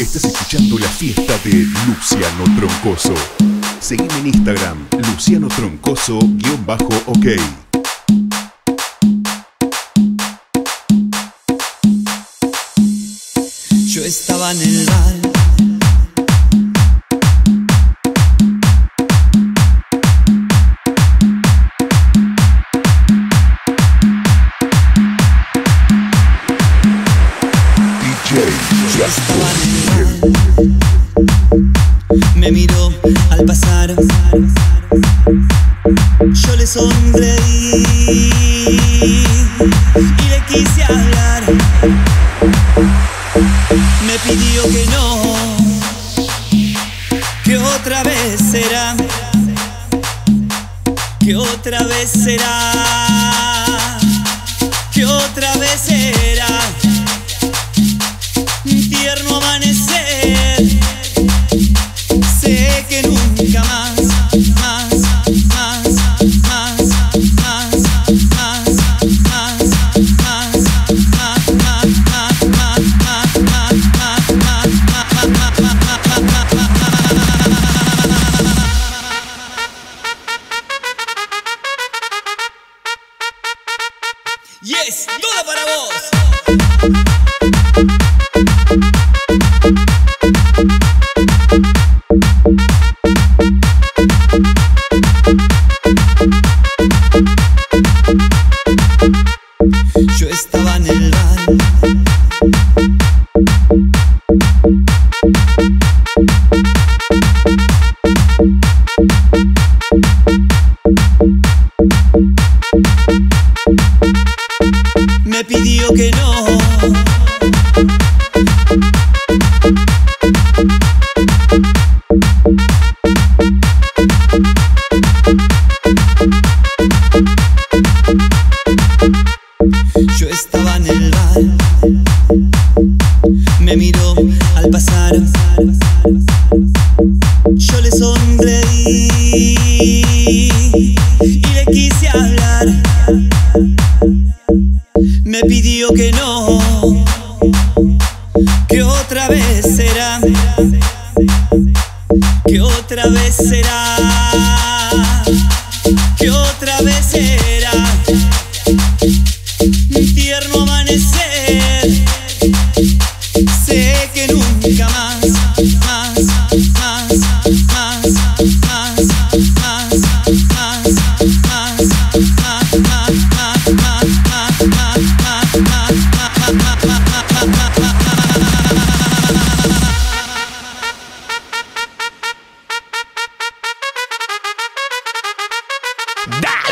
Estás escuchando la fiesta de Luciano Troncoso. Seguime en Instagram, Luciano Troncoso-OK. Yo estaba en el bar. DJ Yo estaba en el sonreí y le quise hablar. Me pidió que no, que otra vez será, que otra vez será, que otra vez será. Y le quise hablar. Me pidió que no, que otra vez será, que otra vez será, That